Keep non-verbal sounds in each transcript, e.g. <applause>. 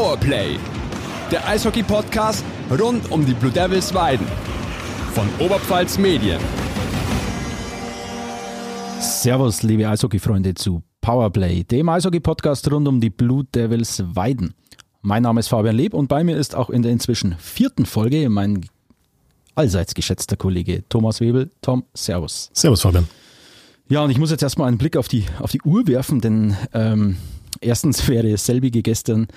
Powerplay, der Eishockey-Podcast rund um die Blue Devils Weiden von Oberpfalz Medien. Servus, liebe Eishockey-Freunde zu Powerplay, dem Eishockey-Podcast rund um die Blue Devils Weiden. Mein Name ist Fabian Leb und bei mir ist auch in der inzwischen vierten Folge mein allseits geschätzter Kollege Thomas Webel. Tom, Servus. Servus, Fabian. Ja, und ich muss jetzt erstmal einen Blick auf die, auf die Uhr werfen, denn ähm, erstens <laughs> wäre selbige gestern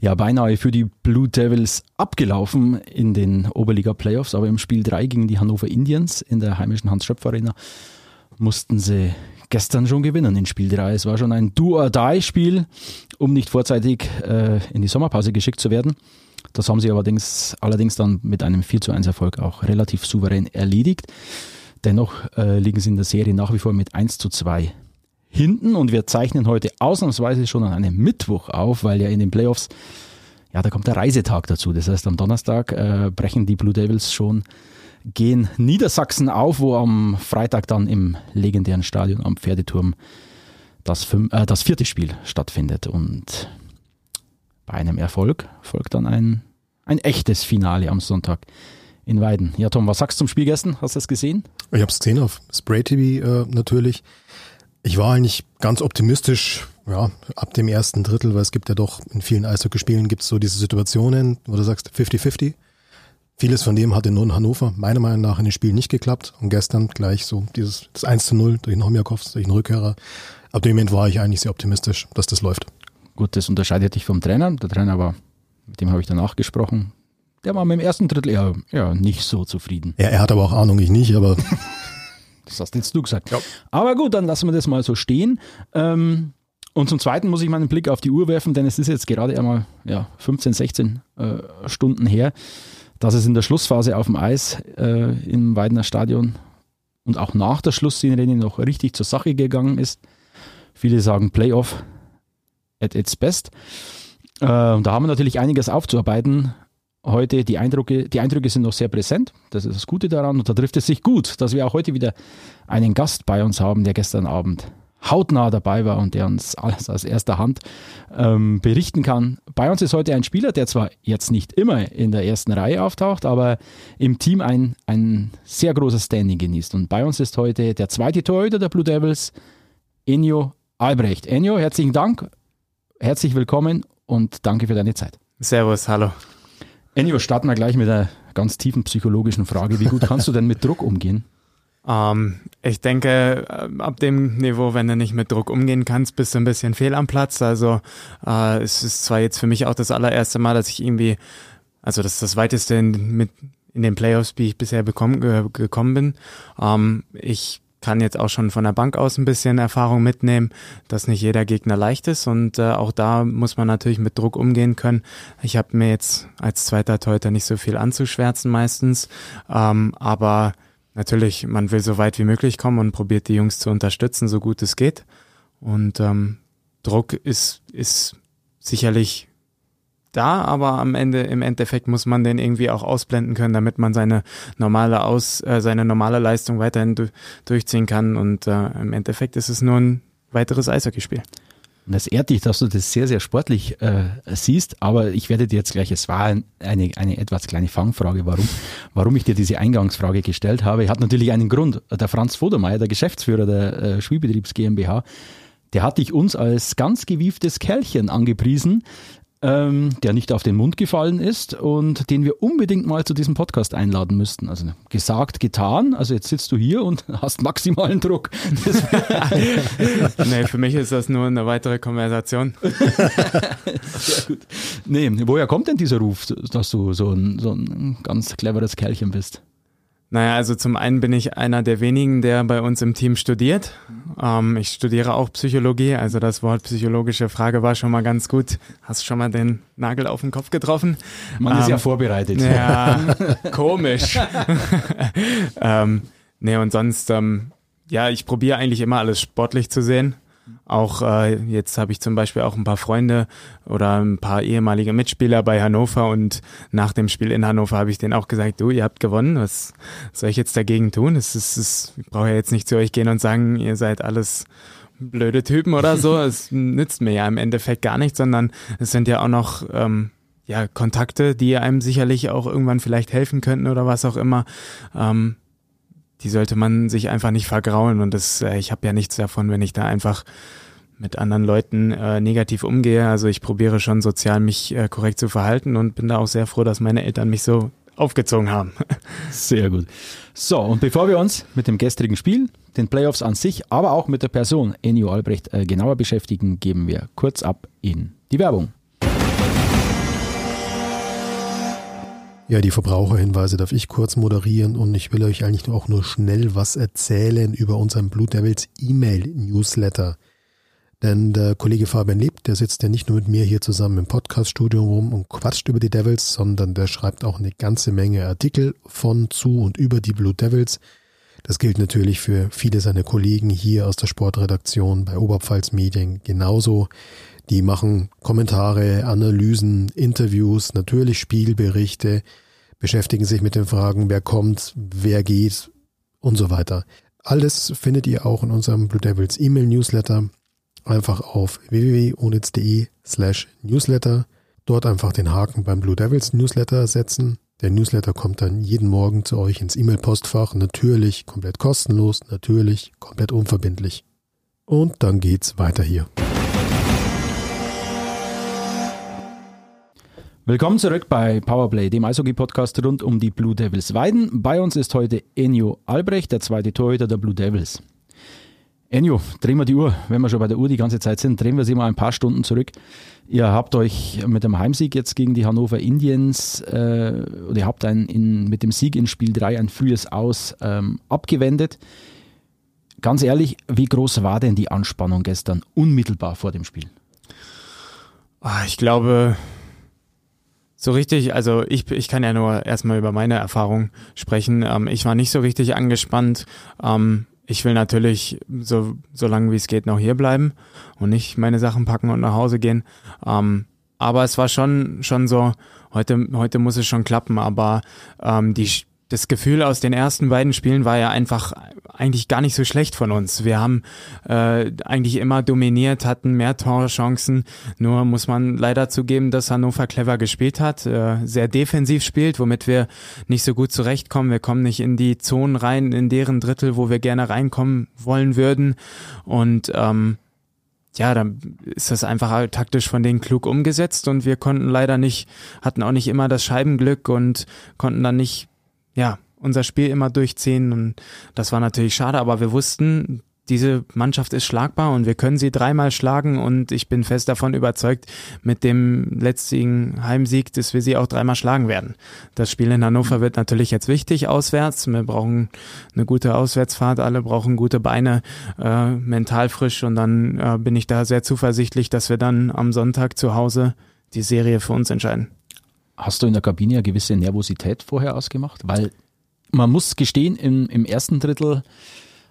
ja beinahe für die Blue Devils abgelaufen in den Oberliga Playoffs, aber im Spiel 3 gegen die Hannover Indians in der heimischen Hans-Schöpf-Arena mussten sie gestern schon gewinnen in Spiel 3. Es war schon ein Do-or-Die-Spiel, um nicht vorzeitig äh, in die Sommerpause geschickt zu werden. Das haben sie allerdings, allerdings dann mit einem 4 zu 1 Erfolg auch relativ souverän erledigt. Dennoch äh, liegen sie in der Serie nach wie vor mit 1 zu 2 hinten und wir zeichnen heute ausnahmsweise schon an einem Mittwoch auf, weil ja in den Playoffs, ja, da kommt der Reisetag dazu. Das heißt, am Donnerstag äh, brechen die Blue Devils schon gehen Niedersachsen auf, wo am Freitag dann im legendären Stadion am Pferdeturm das, fünf, äh, das vierte Spiel stattfindet. Und bei einem Erfolg folgt dann ein, ein echtes Finale am Sonntag in Weiden. Ja, Tom, was sagst du zum Spiel gestern? Hast du es gesehen? Ich habe es gesehen auf Spray TV äh, natürlich. Ich war eigentlich ganz optimistisch, ja, ab dem ersten Drittel, weil es gibt ja doch in vielen Eishockeyspielen gibt es so diese Situationen, wo du sagst 50-50. Vieles von dem hat in Hannover meiner Meinung nach in dem Spiel nicht geklappt und gestern gleich so dieses das 1 zu 0 durch den Homjakow, durch den Rückkehrer. Ab dem Moment war ich eigentlich sehr optimistisch, dass das läuft. Gut, das unterscheidet dich vom Trainer. Der Trainer war, mit dem habe ich danach gesprochen, der war mit dem ersten Drittel eher, eher nicht so zufrieden. Ja, er hat aber auch Ahnung, ich nicht, aber. <laughs> das hast jetzt du gesagt. Ja. Aber gut, dann lassen wir das mal so stehen. Ähm, und zum Zweiten muss ich meinen Blick auf die Uhr werfen, denn es ist jetzt gerade einmal ja, 15, 16 äh, Stunden her, dass es in der Schlussphase auf dem Eis äh, im Weidener Stadion und auch nach der Schlussszene noch richtig zur Sache gegangen ist. Viele sagen Playoff at its best. Äh, und da haben wir natürlich einiges aufzuarbeiten heute die Eindrücke, die Eindrücke sind noch sehr präsent. Das ist das Gute daran. Und da trifft es sich gut, dass wir auch heute wieder einen Gast bei uns haben, der gestern Abend hautnah dabei war und der uns alles aus erster Hand ähm, berichten kann. Bei uns ist heute ein Spieler, der zwar jetzt nicht immer in der ersten Reihe auftaucht, aber im Team ein, ein sehr großes Standing genießt. Und bei uns ist heute der zweite Torhüter der Blue Devils, Enio Albrecht. Enio, herzlichen Dank, herzlich willkommen und danke für deine Zeit. Servus, hallo. Ennio, starten wir gleich mit einer ganz tiefen psychologischen Frage. Wie gut kannst du denn mit Druck umgehen? Ähm, ich denke, äh, ab dem Niveau, wenn du nicht mit Druck umgehen kannst, bist du ein bisschen fehl am Platz. Also äh, es ist zwar jetzt für mich auch das allererste Mal, dass ich irgendwie, also das ist das weiteste in, mit in den Playoffs, wie ich bisher bekommen, gekommen bin. Ähm, ich kann jetzt auch schon von der Bank aus ein bisschen Erfahrung mitnehmen, dass nicht jeder Gegner leicht ist und äh, auch da muss man natürlich mit Druck umgehen können. Ich habe mir jetzt als zweiter Torhüter nicht so viel anzuschwärzen meistens, ähm, aber natürlich, man will so weit wie möglich kommen und probiert die Jungs zu unterstützen, so gut es geht. Und ähm, Druck ist, ist sicherlich da, aber am Ende, im Endeffekt muss man den irgendwie auch ausblenden können, damit man seine normale Aus, äh, seine normale Leistung weiterhin du durchziehen kann. Und äh, im Endeffekt ist es nur ein weiteres Eishockeyspiel. Und es ehrt dich, dass du das sehr, sehr sportlich äh, siehst, aber ich werde dir jetzt gleich, es war eine, eine etwas kleine Fangfrage, warum, warum ich dir diese Eingangsfrage gestellt habe. Hat natürlich einen Grund. Der Franz Vodermeier, der Geschäftsführer der äh, Spielbetriebs GmbH, der hat dich uns als ganz gewieftes Kerlchen angepriesen, ähm, der nicht auf den Mund gefallen ist und den wir unbedingt mal zu diesem Podcast einladen müssten. Also gesagt, getan. Also jetzt sitzt du hier und <laughs> hast maximalen Druck. <laughs> nee, für mich ist das nur eine weitere Konversation. <laughs> Sehr gut. Nee, woher kommt denn dieser Ruf, dass du so ein, so ein ganz cleveres Kerlchen bist? Naja, also zum einen bin ich einer der wenigen, der bei uns im Team studiert. Ähm, ich studiere auch Psychologie, also das Wort psychologische Frage war schon mal ganz gut. Hast schon mal den Nagel auf den Kopf getroffen? Man ähm, ist ja ähm, vorbereitet. Ja, <laughs> komisch. <laughs> ähm, nee, und sonst, ähm, ja, ich probiere eigentlich immer alles sportlich zu sehen. Auch äh, jetzt habe ich zum Beispiel auch ein paar Freunde oder ein paar ehemalige Mitspieler bei Hannover und nach dem Spiel in Hannover habe ich denen auch gesagt, du, ihr habt gewonnen, was soll ich jetzt dagegen tun? Es ist, es, ich brauche ja jetzt nicht zu euch gehen und sagen, ihr seid alles blöde Typen oder so. <laughs> es nützt mir ja im Endeffekt gar nichts, sondern es sind ja auch noch ähm, ja, Kontakte, die einem sicherlich auch irgendwann vielleicht helfen könnten oder was auch immer. Ähm, die sollte man sich einfach nicht vergraulen und das, äh, ich habe ja nichts davon, wenn ich da einfach mit anderen Leuten äh, negativ umgehe. Also ich probiere schon sozial mich äh, korrekt zu verhalten und bin da auch sehr froh, dass meine Eltern mich so aufgezogen haben. <laughs> Sehr gut. So, und bevor wir uns mit dem gestrigen Spiel, den Playoffs an sich, aber auch mit der Person Ennio Albrecht äh, genauer beschäftigen, geben wir kurz ab in die Werbung. Ja, die Verbraucherhinweise darf ich kurz moderieren und ich will euch eigentlich auch nur schnell was erzählen über unseren Blue Devils E-Mail-Newsletter. Denn der Kollege Fabian Lebt, der sitzt ja nicht nur mit mir hier zusammen im Podcaststudio rum und quatscht über die Devils, sondern der schreibt auch eine ganze Menge Artikel von, zu und über die Blue Devils. Das gilt natürlich für viele seiner Kollegen hier aus der Sportredaktion bei Oberpfalz Medien genauso. Die machen Kommentare, Analysen, Interviews, natürlich Spielberichte, beschäftigen sich mit den Fragen, wer kommt, wer geht und so weiter. Alles findet ihr auch in unserem Blue Devils E-Mail Newsletter. Einfach auf www.onitz.de slash Newsletter. Dort einfach den Haken beim Blue Devils Newsletter setzen. Der Newsletter kommt dann jeden Morgen zu euch ins E-Mail-Postfach. Natürlich komplett kostenlos, natürlich komplett unverbindlich. Und dann geht's weiter hier. Willkommen zurück bei Powerplay, dem Eishockey-Podcast rund um die Blue Devils Weiden. Bei uns ist heute Enio Albrecht, der zweite Torhüter der Blue Devils. Enio, drehen wir die Uhr, wenn wir schon bei der Uhr die ganze Zeit sind, drehen wir sie mal ein paar Stunden zurück. Ihr habt euch mit dem Heimsieg jetzt gegen die Hannover Indians, äh, oder ihr habt ein, in, mit dem Sieg in Spiel 3 ein frühes Aus ähm, abgewendet. Ganz ehrlich, wie groß war denn die Anspannung gestern unmittelbar vor dem Spiel? Ah, ich glaube, so richtig, also ich, ich kann ja nur erstmal über meine Erfahrung sprechen. Ähm, ich war nicht so richtig angespannt. Ähm, ich will natürlich so, so lange wie es geht noch hier bleiben und nicht meine Sachen packen und nach Hause gehen. Ähm, aber es war schon, schon so, heute, heute muss es schon klappen, aber ähm, die, das Gefühl aus den ersten beiden Spielen war ja einfach eigentlich gar nicht so schlecht von uns. Wir haben äh, eigentlich immer dominiert, hatten mehr Torchancen. Nur muss man leider zugeben, dass Hannover clever gespielt hat, äh, sehr defensiv spielt, womit wir nicht so gut zurechtkommen. Wir kommen nicht in die Zonen rein, in deren Drittel, wo wir gerne reinkommen wollen würden. Und ähm, ja, dann ist das einfach taktisch von denen klug umgesetzt und wir konnten leider nicht, hatten auch nicht immer das Scheibenglück und konnten dann nicht ja, unser Spiel immer durchziehen und das war natürlich schade, aber wir wussten, diese Mannschaft ist schlagbar und wir können sie dreimal schlagen und ich bin fest davon überzeugt, mit dem letztigen Heimsieg, dass wir sie auch dreimal schlagen werden. Das Spiel in Hannover wird natürlich jetzt wichtig auswärts. Wir brauchen eine gute Auswärtsfahrt, alle brauchen gute Beine, äh, mental frisch und dann äh, bin ich da sehr zuversichtlich, dass wir dann am Sonntag zu Hause die Serie für uns entscheiden. Hast du in der Kabine eine gewisse Nervosität vorher ausgemacht? Weil man muss gestehen, im, im ersten Drittel,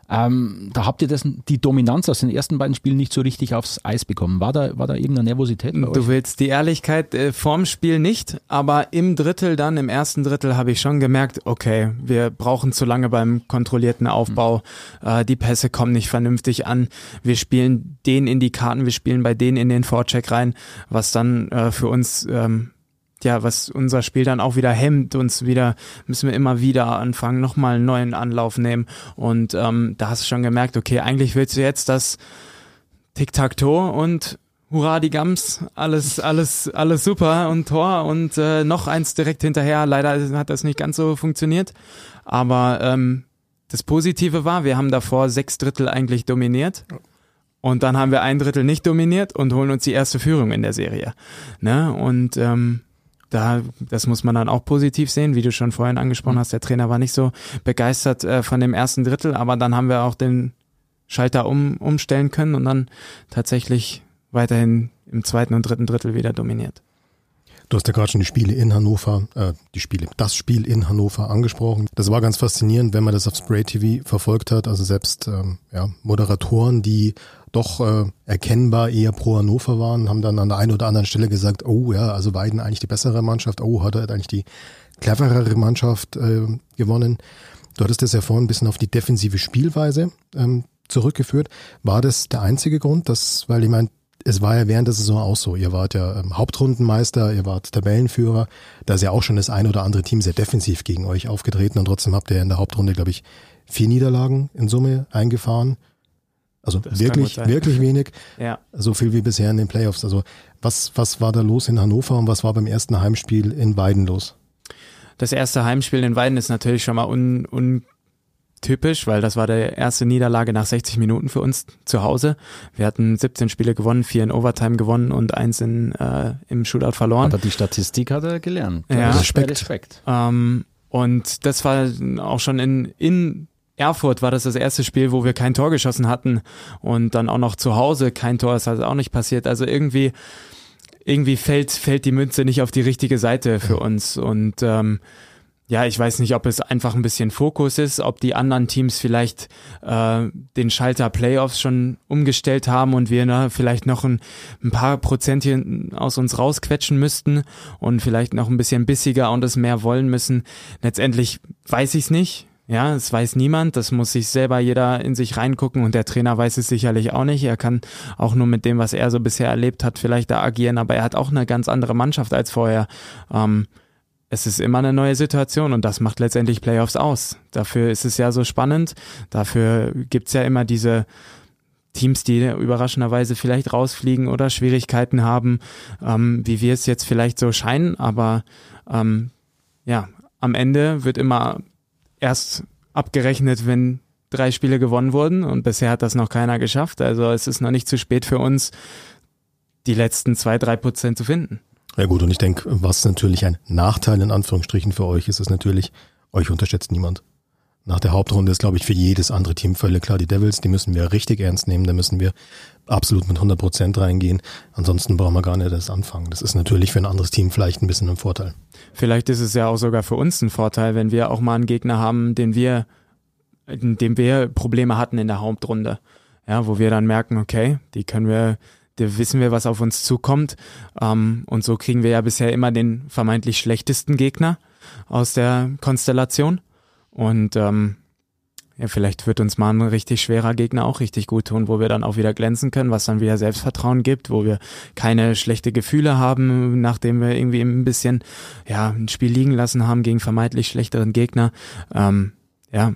ähm, da habt ihr das, die Dominanz aus den ersten beiden Spielen nicht so richtig aufs Eis bekommen. War da, war da irgendeine Nervosität Du willst die Ehrlichkeit äh, vorm Spiel nicht, aber im Drittel dann, im ersten Drittel habe ich schon gemerkt, okay, wir brauchen zu lange beim kontrollierten Aufbau, mhm. äh, die Pässe kommen nicht vernünftig an, wir spielen den in die Karten, wir spielen bei denen in den Vorcheck rein, was dann äh, für uns ähm, ja, was unser Spiel dann auch wieder hemmt, uns wieder, müssen wir immer wieder anfangen, nochmal einen neuen Anlauf nehmen. Und ähm, da hast du schon gemerkt, okay, eigentlich willst du jetzt das Tic-Tac-Toe und Hurra, die Gams, alles, alles, alles super und Tor und äh, noch eins direkt hinterher. Leider hat das nicht ganz so funktioniert. Aber ähm, das Positive war, wir haben davor sechs Drittel eigentlich dominiert. Und dann haben wir ein Drittel nicht dominiert und holen uns die erste Führung in der Serie. Ne? Und ähm, da, das muss man dann auch positiv sehen, wie du schon vorhin angesprochen mhm. hast. Der Trainer war nicht so begeistert äh, von dem ersten Drittel, aber dann haben wir auch den Schalter um, umstellen können und dann tatsächlich weiterhin im zweiten und dritten Drittel wieder dominiert. Du hast ja gerade schon die Spiele in Hannover, äh, die Spiele, das Spiel in Hannover angesprochen. Das war ganz faszinierend, wenn man das auf Spray TV verfolgt hat. Also selbst ähm, ja, Moderatoren, die doch äh, erkennbar eher pro Hannover waren, haben dann an der einen oder anderen Stelle gesagt, oh ja, also Weiden eigentlich die bessere Mannschaft, oh, hat er eigentlich die cleverere Mannschaft äh, gewonnen. Du hattest das ja vorhin ein bisschen auf die defensive Spielweise ähm, zurückgeführt. War das der einzige Grund, dass, weil ich meine, es war ja während der Saison auch so. Ihr wart ja ähm, Hauptrundenmeister, ihr wart Tabellenführer. Da ist ja auch schon das ein oder andere Team sehr defensiv gegen euch aufgetreten und trotzdem habt ihr in der Hauptrunde, glaube ich, vier Niederlagen in Summe eingefahren. Also das wirklich, wirklich wenig. <laughs> ja. So viel wie bisher in den Playoffs. Also was, was war da los in Hannover und was war beim ersten Heimspiel in Weiden los? Das erste Heimspiel in Weiden ist natürlich schon mal un, un typisch, weil das war der erste Niederlage nach 60 Minuten für uns zu Hause. Wir hatten 17 Spiele gewonnen, vier in Overtime gewonnen und eins in, äh, im Shootout verloren. Aber die Statistik hat er gelernt. Ja. Respekt. Respekt. Ähm, und das war auch schon in, in Erfurt war das das erste Spiel, wo wir kein Tor geschossen hatten und dann auch noch zu Hause kein Tor, ist halt auch nicht passiert. Also irgendwie, irgendwie fällt, fällt die Münze nicht auf die richtige Seite für uns und ähm, ja, ich weiß nicht, ob es einfach ein bisschen Fokus ist, ob die anderen Teams vielleicht äh, den Schalter Playoffs schon umgestellt haben und wir ne, vielleicht noch ein, ein paar Prozentchen aus uns rausquetschen müssten und vielleicht noch ein bisschen bissiger und es mehr wollen müssen. Letztendlich weiß ich es nicht. Ja, es weiß niemand. Das muss sich selber jeder in sich reingucken und der Trainer weiß es sicherlich auch nicht. Er kann auch nur mit dem, was er so bisher erlebt hat, vielleicht da agieren, aber er hat auch eine ganz andere Mannschaft als vorher. Ähm, es ist immer eine neue Situation und das macht letztendlich Playoffs aus. Dafür ist es ja so spannend. Dafür gibt's ja immer diese Teams, die überraschenderweise vielleicht rausfliegen oder Schwierigkeiten haben, ähm, wie wir es jetzt vielleicht so scheinen. Aber ähm, ja, am Ende wird immer erst abgerechnet, wenn drei Spiele gewonnen wurden und bisher hat das noch keiner geschafft. Also es ist noch nicht zu spät für uns, die letzten zwei, drei Prozent zu finden. Ja gut, und ich denke, was natürlich ein Nachteil in Anführungsstrichen für euch ist, ist natürlich, euch unterschätzt niemand. Nach der Hauptrunde ist, glaube ich, für jedes andere Team völlig klar, die Devils, die müssen wir richtig ernst nehmen, da müssen wir absolut mit 100 Prozent reingehen. Ansonsten brauchen wir gar nicht das anfangen. Das ist natürlich für ein anderes Team vielleicht ein bisschen ein Vorteil. Vielleicht ist es ja auch sogar für uns ein Vorteil, wenn wir auch mal einen Gegner haben, den wir, in dem wir Probleme hatten in der Hauptrunde. Ja, wo wir dann merken, okay, die können wir, da wissen wir, was auf uns zukommt. Ähm, und so kriegen wir ja bisher immer den vermeintlich schlechtesten Gegner aus der Konstellation. Und ähm, ja, vielleicht wird uns mal ein richtig schwerer Gegner auch richtig gut tun, wo wir dann auch wieder glänzen können, was dann wieder Selbstvertrauen gibt, wo wir keine schlechte Gefühle haben, nachdem wir irgendwie ein bisschen ja ein Spiel liegen lassen haben gegen vermeintlich schlechteren Gegner. Ähm, ja,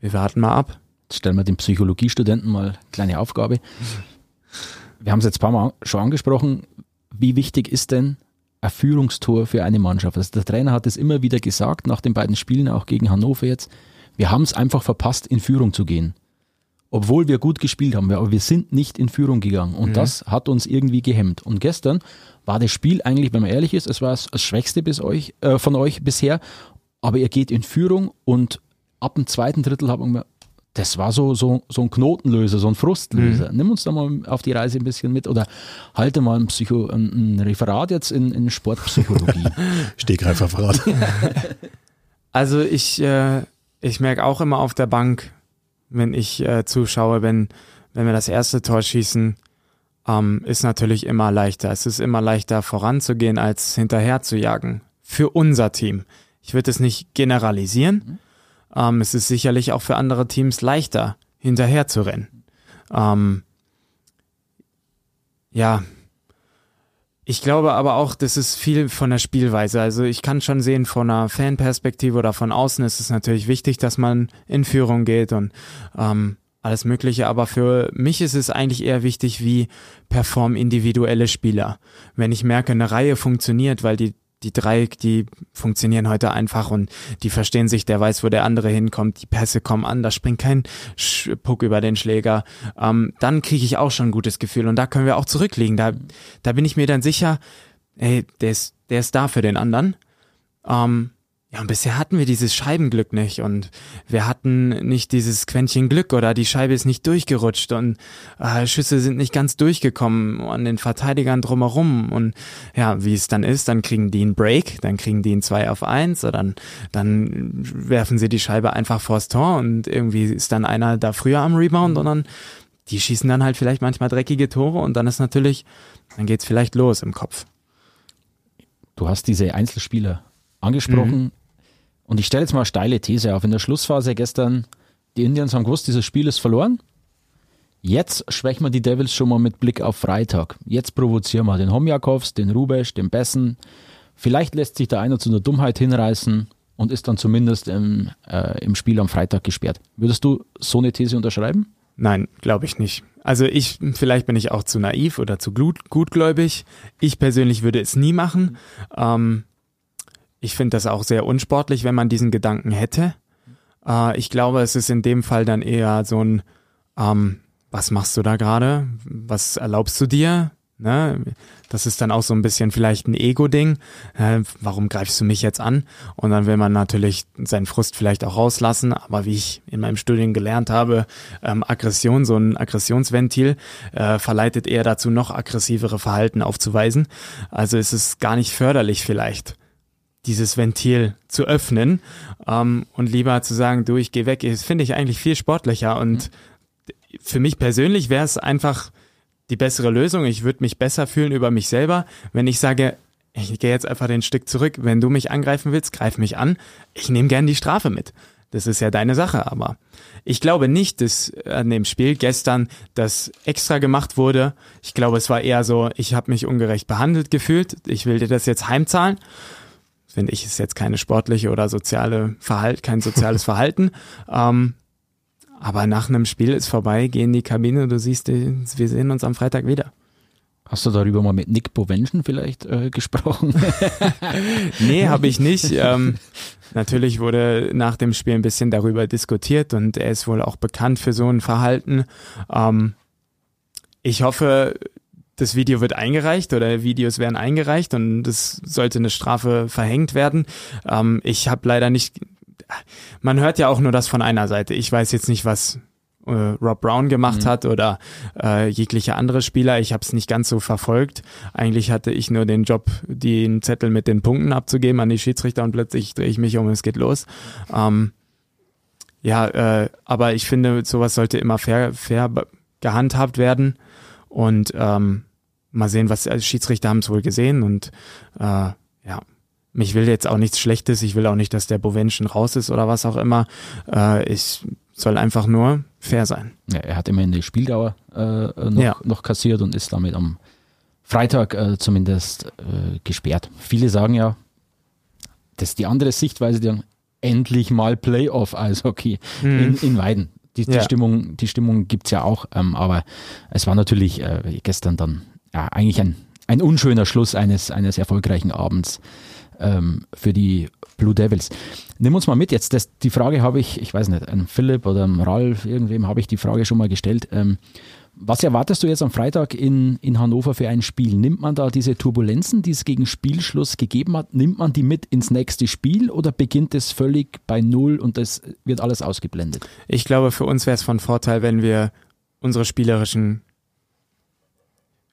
wir warten mal ab. Jetzt stellen wir den Psychologiestudenten mal eine kleine Aufgabe. Wir haben es jetzt ein paar Mal schon angesprochen. Wie wichtig ist denn ein Führungstor für eine Mannschaft? Also der Trainer hat es immer wieder gesagt, nach den beiden Spielen, auch gegen Hannover jetzt. Wir haben es einfach verpasst, in Führung zu gehen. Obwohl wir gut gespielt haben, aber wir sind nicht in Führung gegangen. Und mhm. das hat uns irgendwie gehemmt. Und gestern war das Spiel eigentlich, wenn man ehrlich ist, es war das Schwächste bis euch, äh, von euch bisher. Aber ihr geht in Führung und ab dem zweiten Drittel haben wir das war so, so, so ein Knotenlöser, so ein Frustlöser. Mhm. Nimm uns da mal auf die Reise ein bisschen mit oder halte mal ein, Psycho, ein Referat jetzt in, in Sportpsychologie. <laughs> Stegreifreferat. <laughs> also ich, äh, ich merke auch immer auf der Bank, wenn ich äh, zuschaue, wenn, wenn wir das erste Tor schießen, ähm, ist natürlich immer leichter. Es ist immer leichter voranzugehen, als hinterher zu jagen. Für unser Team. Ich würde es nicht generalisieren. Mhm ähm, es ist sicherlich auch für andere Teams leichter, hinterher zu rennen. Ähm, ja, ich glaube aber auch, das ist viel von der Spielweise. Also ich kann schon sehen, von einer Fanperspektive oder von außen ist es natürlich wichtig, dass man in Führung geht und ähm, alles Mögliche. Aber für mich ist es eigentlich eher wichtig, wie performen individuelle Spieler. Wenn ich merke, eine Reihe funktioniert, weil die die drei, die funktionieren heute einfach und die verstehen sich, der weiß, wo der andere hinkommt, die Pässe kommen an, da springt kein Puck über den Schläger, ähm, dann kriege ich auch schon ein gutes Gefühl und da können wir auch zurückliegen. Da, da bin ich mir dann sicher, ey, der ist, der ist da für den anderen. Ähm, ja, und bisher hatten wir dieses Scheibenglück nicht und wir hatten nicht dieses Quäntchen Glück oder die Scheibe ist nicht durchgerutscht und äh, Schüsse sind nicht ganz durchgekommen an den Verteidigern drumherum und ja, wie es dann ist, dann kriegen die einen Break, dann kriegen die einen 2 auf 1 oder dann, dann werfen sie die Scheibe einfach vors Tor und irgendwie ist dann einer da früher am Rebound und dann die schießen dann halt vielleicht manchmal dreckige Tore und dann ist natürlich, dann geht's vielleicht los im Kopf. Du hast diese Einzelspieler angesprochen. Mhm und ich stelle jetzt mal eine steile These auf. In der Schlussphase gestern, die Indians haben gewusst, dieses Spiel ist verloren. Jetzt schwächen wir die Devils schon mal mit Blick auf Freitag. Jetzt provozieren wir den Homjakovs, den Rubesch, den Bessen. Vielleicht lässt sich der einer zu einer Dummheit hinreißen und ist dann zumindest im, äh, im Spiel am Freitag gesperrt. Würdest du so eine These unterschreiben? Nein, glaube ich nicht. Also ich, vielleicht bin ich auch zu naiv oder zu gut, gutgläubig. Ich persönlich würde es nie machen. Ähm, ich finde das auch sehr unsportlich, wenn man diesen Gedanken hätte. Äh, ich glaube, es ist in dem Fall dann eher so ein, ähm, was machst du da gerade? Was erlaubst du dir? Ne? Das ist dann auch so ein bisschen vielleicht ein Ego-Ding. Äh, warum greifst du mich jetzt an? Und dann will man natürlich seinen Frust vielleicht auch rauslassen. Aber wie ich in meinem Studium gelernt habe, ähm, Aggression, so ein Aggressionsventil, äh, verleitet eher dazu, noch aggressivere Verhalten aufzuweisen. Also ist es gar nicht förderlich vielleicht dieses Ventil zu öffnen ähm, und lieber zu sagen, du, ich gehe weg, das finde ich eigentlich viel sportlicher und mhm. für mich persönlich wäre es einfach die bessere Lösung. Ich würde mich besser fühlen über mich selber, wenn ich sage, ich gehe jetzt einfach den Stück zurück. Wenn du mich angreifen willst, greif mich an. Ich nehme gern die Strafe mit. Das ist ja deine Sache, aber ich glaube nicht, dass an dem Spiel gestern das extra gemacht wurde. Ich glaube, es war eher so, ich habe mich ungerecht behandelt gefühlt. Ich will dir das jetzt heimzahlen. Finde ich, ist jetzt keine sportliche oder soziale Verhalten, kein soziales <laughs> Verhalten. Ähm, aber nach einem Spiel ist vorbei, geh in die Kabine, du siehst, wir sehen uns am Freitag wieder. Hast du darüber mal mit Nick Bovenschen vielleicht äh, gesprochen? <laughs> nee, habe ich nicht. Ähm, natürlich wurde nach dem Spiel ein bisschen darüber diskutiert und er ist wohl auch bekannt für so ein Verhalten. Ähm, ich hoffe, das Video wird eingereicht oder Videos werden eingereicht und es sollte eine Strafe verhängt werden. Ähm, ich habe leider nicht man hört ja auch nur das von einer Seite. Ich weiß jetzt nicht, was äh, Rob Brown gemacht mhm. hat oder äh, jegliche andere Spieler. Ich habe es nicht ganz so verfolgt. Eigentlich hatte ich nur den Job, den Zettel mit den Punkten abzugeben an die Schiedsrichter und plötzlich drehe ich mich um, es geht los. Ähm, ja, äh, aber ich finde, sowas sollte immer fair, fair gehandhabt werden und ähm, mal sehen, was also Schiedsrichter haben es wohl gesehen und äh, ja, ich will jetzt auch nichts Schlechtes, ich will auch nicht, dass der Bovenschen raus ist oder was auch immer. Äh, ich soll einfach nur fair sein. Ja, er hat immerhin die Spieldauer äh, noch, ja. noch kassiert und ist damit am Freitag äh, zumindest äh, gesperrt. Viele sagen ja, das ist die andere Sichtweise, die sagen, endlich mal Playoff-Eishockey mhm. in, in Weiden. Die, die ja. Stimmung, die Stimmung gibt es ja auch, ähm, aber es war natürlich äh, gestern dann ja, eigentlich ein, ein unschöner Schluss eines, eines erfolgreichen Abends ähm, für die Blue Devils. Nimm uns mal mit jetzt. Das, die Frage habe ich, ich weiß nicht, an Philipp oder an Ralf, irgendwem habe ich die Frage schon mal gestellt. Ähm, was erwartest du jetzt am Freitag in, in Hannover für ein Spiel? Nimmt man da diese Turbulenzen, die es gegen Spielschluss gegeben hat, nimmt man die mit ins nächste Spiel oder beginnt es völlig bei Null und das wird alles ausgeblendet? Ich glaube, für uns wäre es von Vorteil, wenn wir unsere spielerischen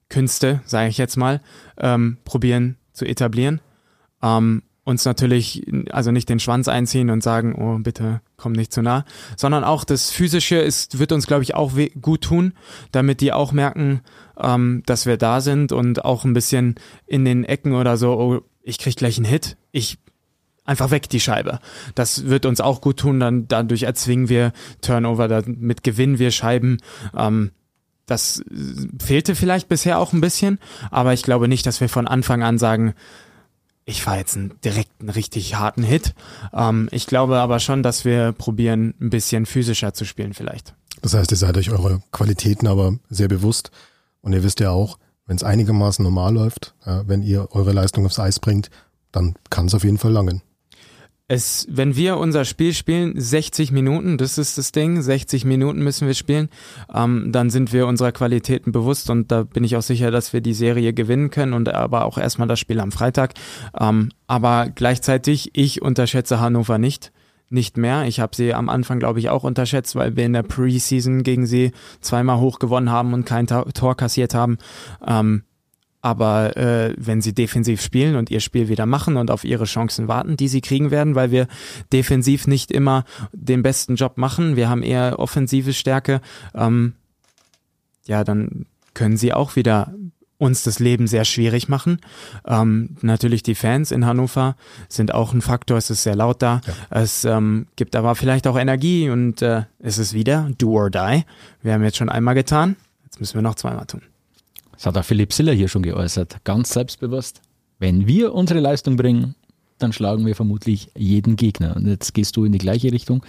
Künste, sage ich jetzt mal, ähm, probieren zu etablieren ähm, uns natürlich, also nicht den Schwanz einziehen und sagen, oh, bitte komm nicht zu nah, sondern auch das Physische ist, wird uns, glaube ich, auch gut tun, damit die auch merken, ähm, dass wir da sind und auch ein bisschen in den Ecken oder so, oh, ich krieg gleich einen Hit, ich einfach weg die Scheibe. Das wird uns auch gut tun, dann dadurch erzwingen wir Turnover, damit gewinnen wir Scheiben. Ähm, das fehlte vielleicht bisher auch ein bisschen, aber ich glaube nicht, dass wir von Anfang an sagen, ich fahre jetzt einen, direkt einen richtig harten Hit. Ähm, ich glaube aber schon, dass wir probieren, ein bisschen physischer zu spielen vielleicht. Das heißt, ihr seid euch eure Qualitäten aber sehr bewusst und ihr wisst ja auch, wenn es einigermaßen normal läuft, äh, wenn ihr eure Leistung aufs Eis bringt, dann kann es auf jeden Fall langen es, wenn wir unser Spiel spielen, 60 Minuten, das ist das Ding, 60 Minuten müssen wir spielen, ähm, dann sind wir unserer Qualitäten bewusst und da bin ich auch sicher, dass wir die Serie gewinnen können und aber auch erstmal das Spiel am Freitag. Ähm, aber gleichzeitig, ich unterschätze Hannover nicht nicht mehr. Ich habe sie am Anfang, glaube ich, auch unterschätzt, weil wir in der Preseason gegen sie zweimal hoch gewonnen haben und kein Tor kassiert haben. Ähm, aber äh, wenn sie defensiv spielen und ihr Spiel wieder machen und auf ihre Chancen warten, die sie kriegen werden, weil wir defensiv nicht immer den besten Job machen, wir haben eher offensive Stärke, ähm, ja, dann können sie auch wieder uns das Leben sehr schwierig machen. Ähm, natürlich die Fans in Hannover sind auch ein Faktor, es ist sehr laut da. Ja. Es ähm, gibt aber vielleicht auch Energie und äh, es ist wieder do or die. Wir haben jetzt schon einmal getan, jetzt müssen wir noch zweimal tun. Das hat auch Philipp Siller hier schon geäußert, ganz selbstbewusst. Wenn wir unsere Leistung bringen, dann schlagen wir vermutlich jeden Gegner. Und jetzt gehst du in die gleiche Richtung.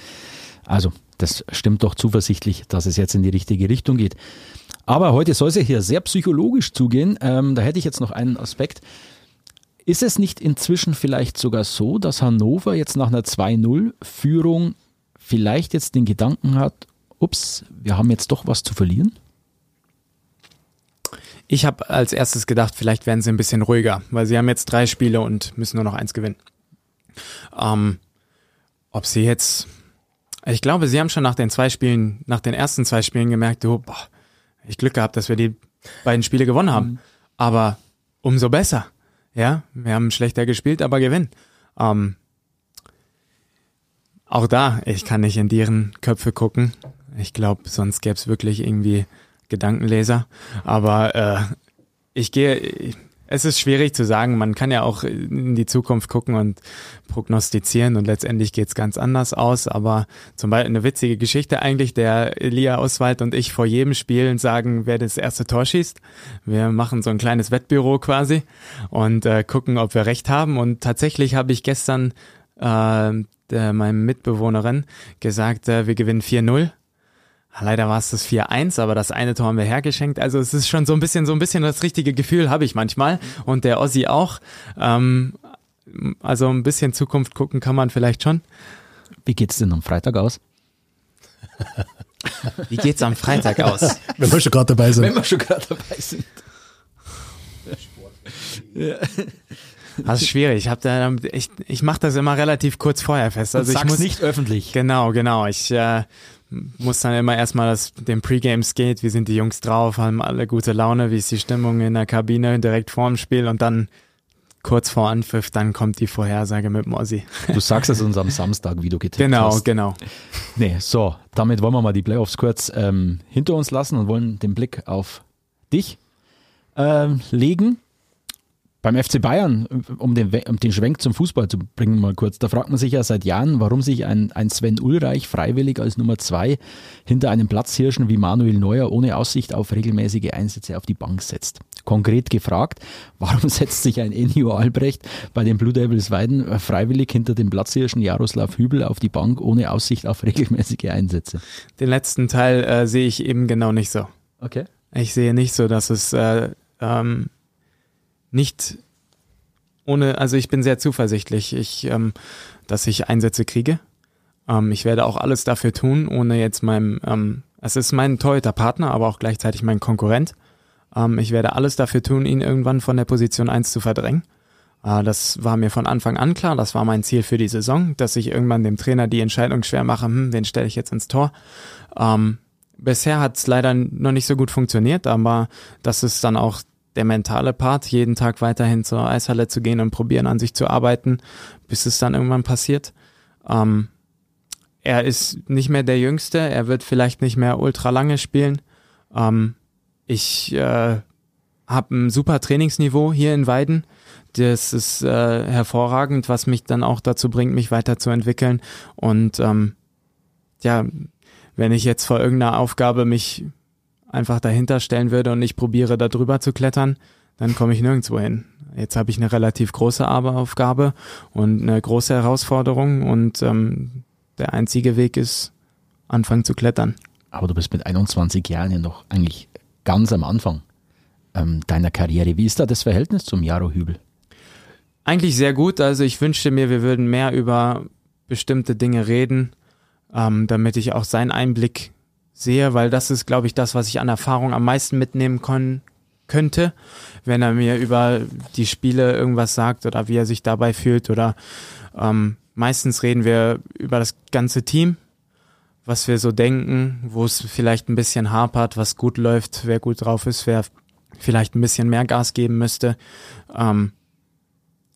Also, das stimmt doch zuversichtlich, dass es jetzt in die richtige Richtung geht. Aber heute soll es ja hier sehr psychologisch zugehen. Ähm, da hätte ich jetzt noch einen Aspekt. Ist es nicht inzwischen vielleicht sogar so, dass Hannover jetzt nach einer 2-0-Führung vielleicht jetzt den Gedanken hat, ups, wir haben jetzt doch was zu verlieren? Ich habe als erstes gedacht, vielleicht werden sie ein bisschen ruhiger, weil sie haben jetzt drei Spiele und müssen nur noch eins gewinnen. Ähm, ob sie jetzt, ich glaube, sie haben schon nach den zwei Spielen, nach den ersten zwei Spielen gemerkt, oh, boah, ich Glück gehabt, dass wir die beiden Spiele gewonnen haben. Mhm. Aber umso besser. Ja, wir haben schlechter gespielt, aber gewinnen. Ähm, auch da, ich kann nicht in deren Köpfe gucken. Ich glaube, sonst gäbe es wirklich irgendwie Gedankenleser. Aber äh, ich gehe, es ist schwierig zu sagen. Man kann ja auch in die Zukunft gucken und prognostizieren und letztendlich geht's ganz anders aus. Aber zum Beispiel eine witzige Geschichte eigentlich, der Elia Oswald und ich vor jedem Spiel sagen, wer das erste Tor schießt. Wir machen so ein kleines Wettbüro quasi und äh, gucken, ob wir recht haben. Und tatsächlich habe ich gestern äh, der, meinem Mitbewohnerin gesagt, äh, wir gewinnen 4-0 Leider war es das 4-1, aber das eine Tor haben wir hergeschenkt. Also es ist schon so ein bisschen, so ein bisschen das richtige Gefühl habe ich manchmal und der Ossi auch. Ähm, also ein bisschen Zukunft gucken kann man vielleicht schon. Wie geht's denn am Freitag aus? <laughs> Wie geht's am Freitag aus? <laughs> Wenn wir schon gerade dabei sind. Wenn wir schon gerade dabei sind. ja. Das ist schwierig. Ich habe da, ich, ich mache das immer relativ kurz vorher fest. Also ich muss nicht öffentlich. Genau, genau. Ich äh, muss dann immer erstmal das, den Pre-Games geht, wie sind die Jungs drauf, haben alle gute Laune, wie ist die Stimmung in der Kabine direkt vor dem Spiel und dann kurz vor Anpfiff, dann kommt die Vorhersage mit Mossi. Du sagst es uns am Samstag, wie du getippt genau, hast. Genau, genau. Nee, so, damit wollen wir mal die Playoffs kurz ähm, hinter uns lassen und wollen den Blick auf dich ähm, legen. Beim FC Bayern, um den, um den Schwenk zum Fußball zu bringen, mal kurz, da fragt man sich ja seit Jahren, warum sich ein, ein Sven Ulreich freiwillig als Nummer zwei hinter einem Platzhirschen wie Manuel Neuer ohne Aussicht auf regelmäßige Einsätze auf die Bank setzt. Konkret gefragt, <laughs> warum setzt sich ein Enio Albrecht bei den Blue Devils Weiden freiwillig hinter dem Platzhirschen Jaroslav Hübel auf die Bank ohne Aussicht auf regelmäßige Einsätze? Den letzten Teil äh, sehe ich eben genau nicht so. Okay. Ich sehe nicht so, dass es äh, ähm, nicht ohne, also ich bin sehr zuversichtlich, ich, ähm, dass ich Einsätze kriege. Ähm, ich werde auch alles dafür tun, ohne jetzt meinem, ähm, es ist mein teuter Partner, aber auch gleichzeitig mein Konkurrent. Ähm, ich werde alles dafür tun, ihn irgendwann von der Position 1 zu verdrängen. Äh, das war mir von Anfang an klar, das war mein Ziel für die Saison, dass ich irgendwann dem Trainer die Entscheidung schwer mache, hm, wen stelle ich jetzt ins Tor. Ähm, bisher hat es leider noch nicht so gut funktioniert, aber das ist dann auch der mentale Part, jeden Tag weiterhin zur Eishalle zu gehen und probieren an sich zu arbeiten, bis es dann irgendwann passiert. Ähm, er ist nicht mehr der Jüngste, er wird vielleicht nicht mehr ultra lange spielen. Ähm, ich äh, habe ein super Trainingsniveau hier in Weiden. Das ist äh, hervorragend, was mich dann auch dazu bringt, mich weiterzuentwickeln. Und ähm, ja, wenn ich jetzt vor irgendeiner Aufgabe mich einfach dahinter stellen würde und ich probiere da drüber zu klettern, dann komme ich nirgendwo hin. Jetzt habe ich eine relativ große Aufgabe und eine große Herausforderung und ähm, der einzige Weg ist, anfangen zu klettern. Aber du bist mit 21 Jahren ja noch eigentlich ganz am Anfang ähm, deiner Karriere. Wie ist da das Verhältnis zum Jaro Hübel? Eigentlich sehr gut. Also ich wünschte mir, wir würden mehr über bestimmte Dinge reden, ähm, damit ich auch seinen Einblick sehe, weil das ist, glaube ich, das, was ich an Erfahrung am meisten mitnehmen können, könnte, wenn er mir über die Spiele irgendwas sagt oder wie er sich dabei fühlt oder ähm, meistens reden wir über das ganze Team, was wir so denken, wo es vielleicht ein bisschen hapert, was gut läuft, wer gut drauf ist, wer vielleicht ein bisschen mehr Gas geben müsste. Ähm,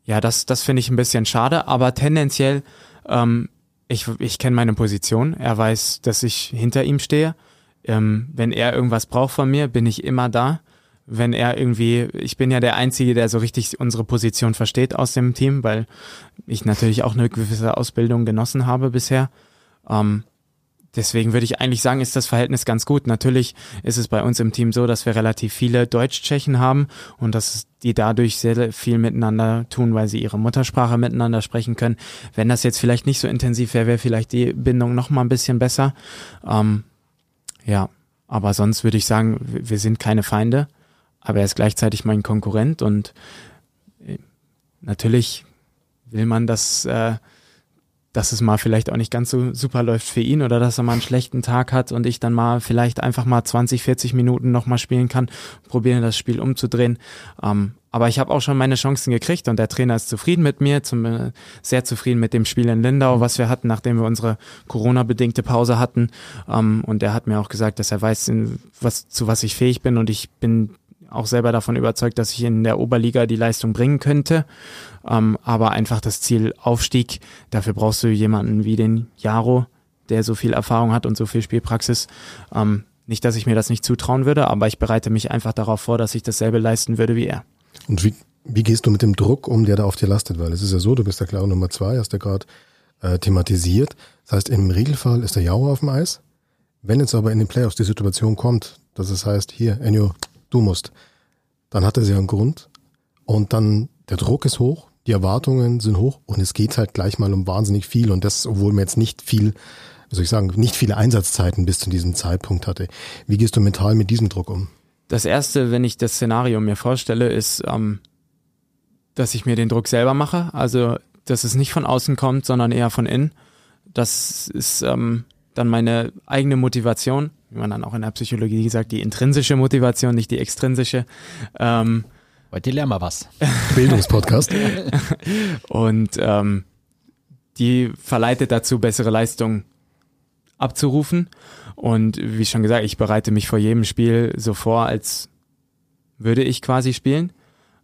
ja, das, das finde ich ein bisschen schade, aber tendenziell ähm, ich, ich kenne meine Position. Er weiß, dass ich hinter ihm stehe. Ähm, wenn er irgendwas braucht von mir, bin ich immer da. wenn er irgendwie, ich bin ja der Einzige, der so richtig unsere Position versteht aus dem Team, weil ich natürlich auch eine gewisse Ausbildung genossen habe bisher. Ähm, deswegen würde ich eigentlich sagen, ist das Verhältnis ganz gut. Natürlich ist es bei uns im Team so, dass wir relativ viele Deutsch-Tschechen haben und dass die dadurch sehr viel miteinander tun, weil sie ihre Muttersprache miteinander sprechen können. Wenn das jetzt vielleicht nicht so intensiv wäre, wäre vielleicht die Bindung noch mal ein bisschen besser. Ähm, ja, aber sonst würde ich sagen, wir sind keine Feinde aber er ist gleichzeitig mein Konkurrent und äh, natürlich will man, dass, äh, dass es mal vielleicht auch nicht ganz so super läuft für ihn oder dass er mal einen schlechten Tag hat und ich dann mal vielleicht einfach mal 20, 40 Minuten nochmal spielen kann, probieren das Spiel umzudrehen. Ähm, aber ich habe auch schon meine Chancen gekriegt und der Trainer ist zufrieden mit mir, zum, äh, sehr zufrieden mit dem Spiel in Lindau, was wir hatten, nachdem wir unsere Corona-bedingte Pause hatten. Ähm, und er hat mir auch gesagt, dass er weiß, was, zu was ich fähig bin und ich bin auch selber davon überzeugt, dass ich in der Oberliga die Leistung bringen könnte. Ähm, aber einfach das Ziel Aufstieg, dafür brauchst du jemanden wie den Jaro, der so viel Erfahrung hat und so viel Spielpraxis. Ähm, nicht, dass ich mir das nicht zutrauen würde, aber ich bereite mich einfach darauf vor, dass ich dasselbe leisten würde wie er. Und wie, wie gehst du mit dem Druck um, der da auf dir lastet? Weil es ist ja so, du bist der klare Nummer zwei, hast du gerade äh, thematisiert. Das heißt, im Regelfall ist der Jaro auf dem Eis. Wenn jetzt aber in den Playoffs die Situation kommt, dass es heißt, hier, Enyo, du musst, dann hat er ja einen Grund und dann der Druck ist hoch, die Erwartungen sind hoch und es geht halt gleich mal um wahnsinnig viel und das, obwohl man jetzt nicht viel, wie soll ich sagen, nicht viele Einsatzzeiten bis zu diesem Zeitpunkt hatte. Wie gehst du mental mit diesem Druck um? Das erste, wenn ich das Szenario mir vorstelle, ist, ähm, dass ich mir den Druck selber mache. Also, dass es nicht von außen kommt, sondern eher von innen. Das ist ähm, dann meine eigene Motivation, wie man dann auch in der Psychologie sagt, die intrinsische Motivation, nicht die extrinsische. Ähm, Heute lernen wir was. <laughs> Bildungspodcast. und ähm, die verleitet dazu, bessere Leistungen abzurufen. Und wie schon gesagt, ich bereite mich vor jedem Spiel so vor, als würde ich quasi spielen.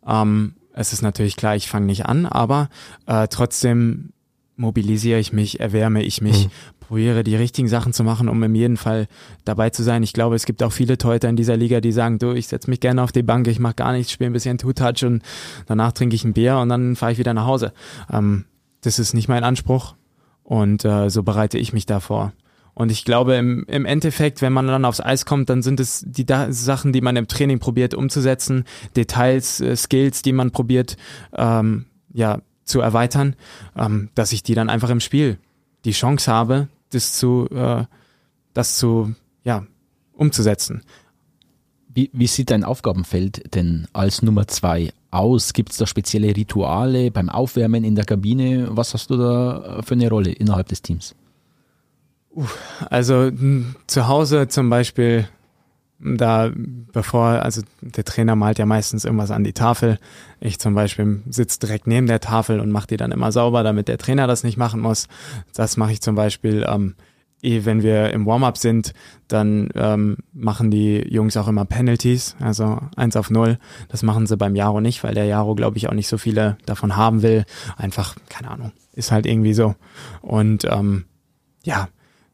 Ähm, es ist natürlich klar, ich fange nicht an, aber äh, trotzdem mobilisiere ich mich, erwärme ich mich, mhm probiere die richtigen Sachen zu machen, um in jedem Fall dabei zu sein. Ich glaube, es gibt auch viele Teuter in dieser Liga, die sagen, du, ich setze mich gerne auf die Bank, ich mache gar nichts, spiele ein bisschen Two-Touch und danach trinke ich ein Bier und dann fahre ich wieder nach Hause. Ähm, das ist nicht mein Anspruch und äh, so bereite ich mich davor. Und ich glaube, im, im Endeffekt, wenn man dann aufs Eis kommt, dann sind es die da Sachen, die man im Training probiert umzusetzen, Details, äh, Skills, die man probiert, ähm, ja, zu erweitern, ähm, dass ich die dann einfach im Spiel die Chance habe, das zu, äh, das zu, ja, umzusetzen. Wie, wie sieht dein Aufgabenfeld denn als Nummer zwei aus? Gibt es da spezielle Rituale beim Aufwärmen in der Kabine? Was hast du da für eine Rolle innerhalb des Teams? Also zu Hause zum Beispiel, da bevor, also der Trainer malt ja meistens irgendwas an die Tafel. Ich zum Beispiel sitze direkt neben der Tafel und mache die dann immer sauber, damit der Trainer das nicht machen muss. Das mache ich zum Beispiel, ähm, eh, wenn wir im Warm-up sind, dann ähm, machen die Jungs auch immer Penalties, also eins auf null. Das machen sie beim Jaro nicht, weil der Jaro, glaube ich, auch nicht so viele davon haben will. Einfach, keine Ahnung, ist halt irgendwie so. Und ähm, ja,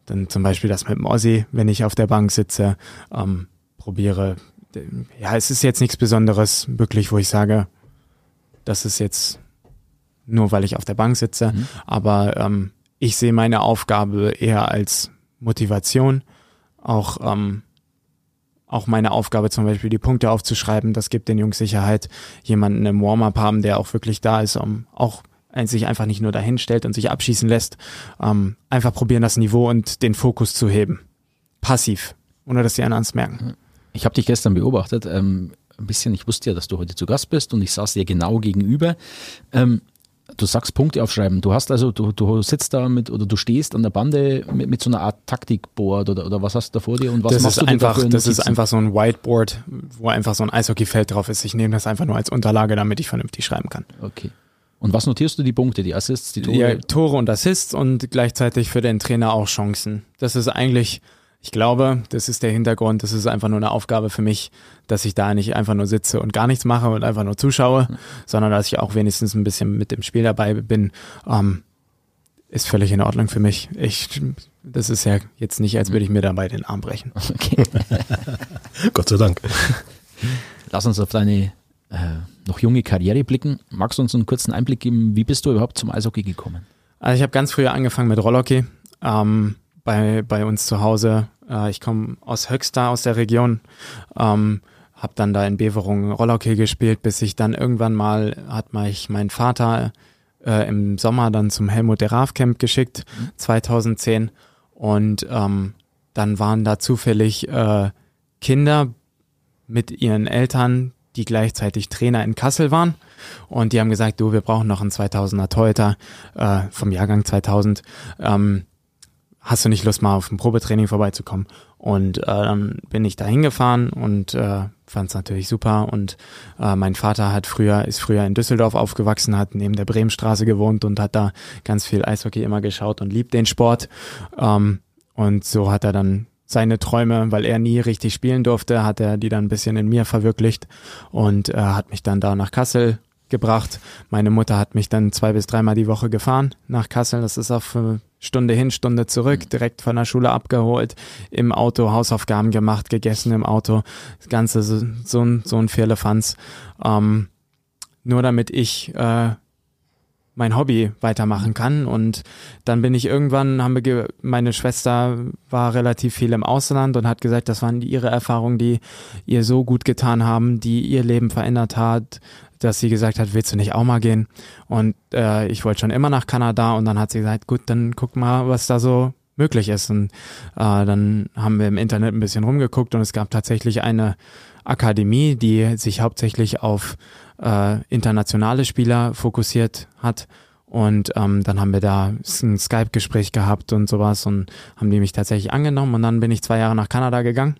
dann zum Beispiel das mit dem Ossi, wenn ich auf der Bank sitze, ähm, probiere. Ja, es ist jetzt nichts Besonderes, wirklich, wo ich sage, das ist jetzt nur, weil ich auf der Bank sitze. Mhm. Aber ähm, ich sehe meine Aufgabe eher als Motivation. Auch, ähm, auch meine Aufgabe zum Beispiel die Punkte aufzuschreiben, das gibt den Jungs Sicherheit, jemanden im Warm-up haben, der auch wirklich da ist, um auch sich einfach nicht nur dahin stellt und sich abschießen lässt. Ähm, einfach probieren, das Niveau und den Fokus zu heben. Passiv, ohne dass die anderen es merken. Ich habe dich gestern beobachtet, ähm, ein bisschen, ich wusste ja, dass du heute zu Gast bist und ich saß dir genau gegenüber. Ähm, du sagst Punkte aufschreiben. Du hast also, du, du sitzt da mit oder du stehst an der Bande mit, mit so einer Art Taktikboard oder, oder was hast du da vor dir und was das machst ist du einfach, Das ist einfach so ein Whiteboard, wo einfach so ein Eishockeyfeld drauf ist. Ich nehme das einfach nur als Unterlage, damit ich vernünftig schreiben kann. Okay. Und was notierst du die Punkte, die Assists, die Tore? Ja, Tore und Assists und gleichzeitig für den Trainer auch Chancen. Das ist eigentlich ich glaube, das ist der Hintergrund. Das ist einfach nur eine Aufgabe für mich, dass ich da nicht einfach nur sitze und gar nichts mache und einfach nur zuschaue, mhm. sondern dass ich auch wenigstens ein bisschen mit dem Spiel dabei bin. Ähm, ist völlig in Ordnung für mich. Ich, das ist ja jetzt nicht, als würde ich mir dabei den Arm brechen. Okay. <laughs> Gott sei Dank. lass uns auf deine äh, noch junge Karriere blicken. Magst du uns einen kurzen Einblick geben, wie bist du überhaupt zum Eishockey gekommen? Also ich habe ganz früh angefangen mit Rollhockey ähm, bei, bei uns zu Hause. Äh, ich komme aus Höxter, aus der Region. Ähm, habe dann da in Beverung Rollhockey gespielt, bis ich dann irgendwann mal, hat mich mein Vater äh, im Sommer dann zum Helmut der Raaf Camp geschickt, mhm. 2010. Und ähm, dann waren da zufällig äh, Kinder mit ihren Eltern, die gleichzeitig Trainer in Kassel waren. Und die haben gesagt, du, wir brauchen noch einen 2000er Torhüter äh, vom Jahrgang 2000. Ähm, hast du nicht Lust, mal auf ein Probetraining vorbeizukommen? Und äh, dann bin ich da hingefahren und äh, fand es natürlich super. Und äh, mein Vater hat früher, ist früher in Düsseldorf aufgewachsen, hat neben der Bremenstraße gewohnt und hat da ganz viel Eishockey immer geschaut und liebt den Sport. Ähm, und so hat er dann seine Träume, weil er nie richtig spielen durfte, hat er die dann ein bisschen in mir verwirklicht und äh, hat mich dann da nach Kassel gebracht. Meine Mutter hat mich dann zwei bis dreimal die Woche gefahren nach Kassel. Das ist auf Stunde hin, Stunde zurück, mhm. direkt von der Schule abgeholt, im Auto Hausaufgaben gemacht, gegessen im Auto. Das Ganze so, so ein, so ein Firlefanz. Ähm, nur damit ich äh, mein Hobby weitermachen kann. Und dann bin ich irgendwann, haben wir, meine Schwester war relativ viel im Ausland und hat gesagt, das waren ihre Erfahrungen, die ihr so gut getan haben, die ihr Leben verändert hat, dass sie gesagt hat, willst du nicht auch mal gehen? Und äh, ich wollte schon immer nach Kanada und dann hat sie gesagt, gut, dann guck mal, was da so möglich ist. Und äh, dann haben wir im Internet ein bisschen rumgeguckt und es gab tatsächlich eine Akademie, die sich hauptsächlich auf äh, internationale Spieler fokussiert hat. Und ähm, dann haben wir da ein Skype-Gespräch gehabt und sowas und haben die mich tatsächlich angenommen. Und dann bin ich zwei Jahre nach Kanada gegangen.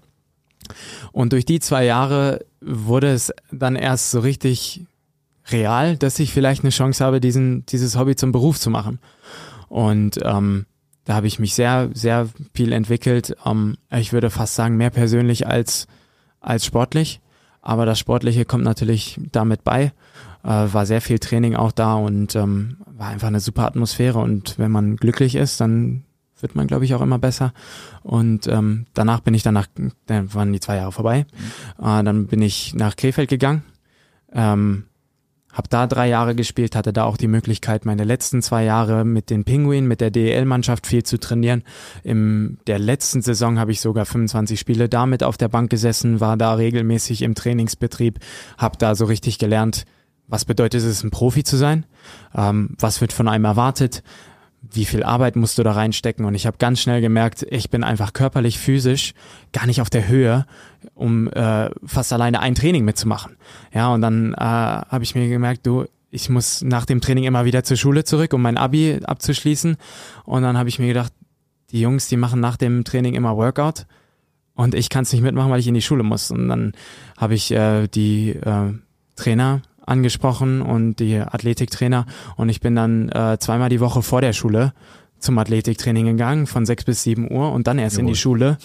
Und durch die zwei Jahre wurde es dann erst so richtig real, dass ich vielleicht eine Chance habe, diesen, dieses Hobby zum Beruf zu machen. Und ähm, da habe ich mich sehr, sehr viel entwickelt. Ähm, ich würde fast sagen, mehr persönlich als, als sportlich. Aber das Sportliche kommt natürlich damit bei. Äh, war sehr viel Training auch da und ähm, war einfach eine super Atmosphäre. Und wenn man glücklich ist, dann wird man, glaube ich, auch immer besser. Und ähm, danach bin ich dann nach, dann waren die zwei Jahre vorbei. Mhm. Äh, dann bin ich nach Krefeld gegangen. Ähm, hab da drei Jahre gespielt, hatte da auch die Möglichkeit, meine letzten zwei Jahre mit den Pinguinen, mit der DEL-Mannschaft viel zu trainieren. In der letzten Saison habe ich sogar 25 Spiele damit auf der Bank gesessen, war da regelmäßig im Trainingsbetrieb, habe da so richtig gelernt, was bedeutet es, ein Profi zu sein, ähm, was wird von einem erwartet, wie viel Arbeit musst du da reinstecken? Und ich habe ganz schnell gemerkt, ich bin einfach körperlich, physisch gar nicht auf der Höhe, um äh, fast alleine ein Training mitzumachen. Ja, und dann äh, habe ich mir gemerkt, du, ich muss nach dem Training immer wieder zur Schule zurück, um mein Abi abzuschließen. Und dann habe ich mir gedacht, die Jungs, die machen nach dem Training immer Workout und ich kann es nicht mitmachen, weil ich in die Schule muss. Und dann habe ich äh, die äh, Trainer angesprochen und die Athletiktrainer. Und ich bin dann äh, zweimal die Woche vor der Schule zum Athletiktraining gegangen von sechs bis sieben Uhr und dann erst Jawohl. in die Schule.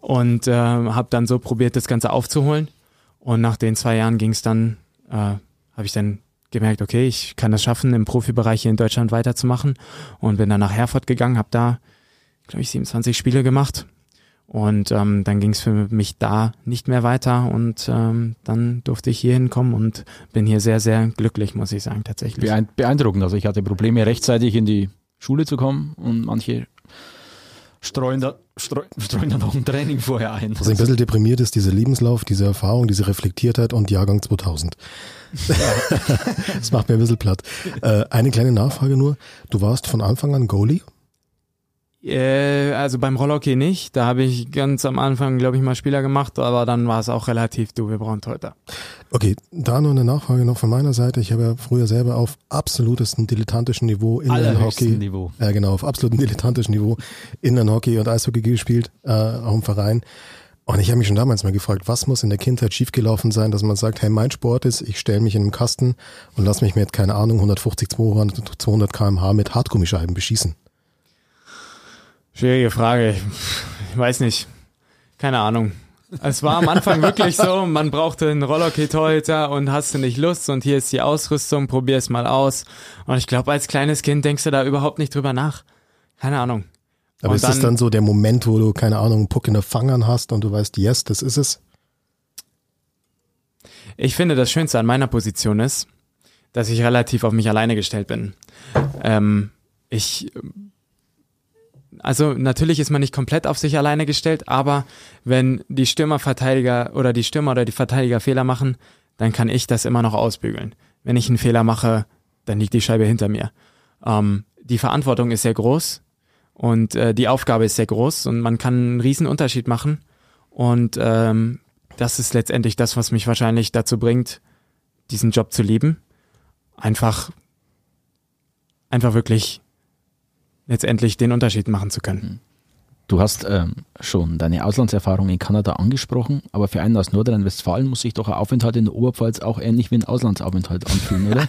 Und äh, habe dann so probiert, das Ganze aufzuholen. Und nach den zwei Jahren ging es dann, äh, habe ich dann gemerkt, okay, ich kann das schaffen, im Profibereich hier in Deutschland weiterzumachen. Und bin dann nach Herford gegangen, habe da, glaube ich, 27 Spiele gemacht und ähm, dann ging es für mich da nicht mehr weiter und ähm, dann durfte ich hier hinkommen und bin hier sehr, sehr glücklich, muss ich sagen, tatsächlich. Beeindruckend. Also ich hatte Probleme, rechtzeitig in die Schule zu kommen und manche streuen da, streuen, <laughs> streuen da noch ein Training vorher ein. Was ein bisschen deprimiert ist, dieser Lebenslauf, diese Erfahrung, diese Reflektiertheit und Jahrgang 2000. <laughs> das macht mir ein bisschen platt. Äh, eine kleine Nachfrage nur. Du warst von Anfang an Goalie? Äh, also beim Rollhockey nicht. Da habe ich ganz am Anfang, glaube ich, mal Spieler gemacht, aber dann war es auch relativ, du, wir brauchen Torhüter. Okay, da nur eine Nachfrage noch von meiner Seite. Ich habe ja früher selber auf absolutestem dilettantischen Niveau Inline-Hockey, Niveau. Äh, genau, auf absolutem dilettantischen Niveau Inline-Hockey und Eishockey gespielt, äh, auch im Verein. Und ich habe mich schon damals mal gefragt, was muss in der Kindheit schiefgelaufen sein, dass man sagt, hey, mein Sport ist, ich stelle mich in einem Kasten und lass mich mit, keine Ahnung, 150, 200, 200 kmh mit Hartgummischeiben beschießen. Schwierige Frage. Ich weiß nicht. Keine Ahnung. Es war am Anfang <laughs> wirklich so, man brauchte einen Rollerkit-Torhüter und hast du nicht Lust und hier ist die Ausrüstung, probier es mal aus. Und ich glaube, als kleines Kind denkst du da überhaupt nicht drüber nach. Keine Ahnung. Aber und ist dann, das dann so der Moment, wo du, keine Ahnung, einen Puck in der Fangern hast und du weißt, yes, das ist es? Ich finde, das Schönste an meiner Position ist, dass ich relativ auf mich alleine gestellt bin. Ähm, ich, also natürlich ist man nicht komplett auf sich alleine gestellt, aber wenn die Stürmerverteidiger oder die Stürmer oder die Verteidiger Fehler machen, dann kann ich das immer noch ausbügeln. Wenn ich einen Fehler mache, dann liegt die Scheibe hinter mir. Ähm, die Verantwortung ist sehr groß und äh, die Aufgabe ist sehr groß und man kann einen riesen Unterschied machen. Und ähm, das ist letztendlich das, was mich wahrscheinlich dazu bringt, diesen Job zu lieben. Einfach, einfach wirklich letztendlich den Unterschied machen zu können. Du hast ähm, schon deine Auslandserfahrung in Kanada angesprochen, aber für einen aus Nordrhein-Westfalen muss sich doch ein Aufenthalt in der Oberpfalz auch ähnlich wie ein Auslandsaufenthalt anfühlen, oder?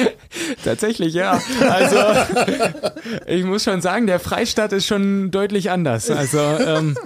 <laughs> Tatsächlich, ja. Also <laughs> ich muss schon sagen, der Freistaat ist schon deutlich anders. Also ähm,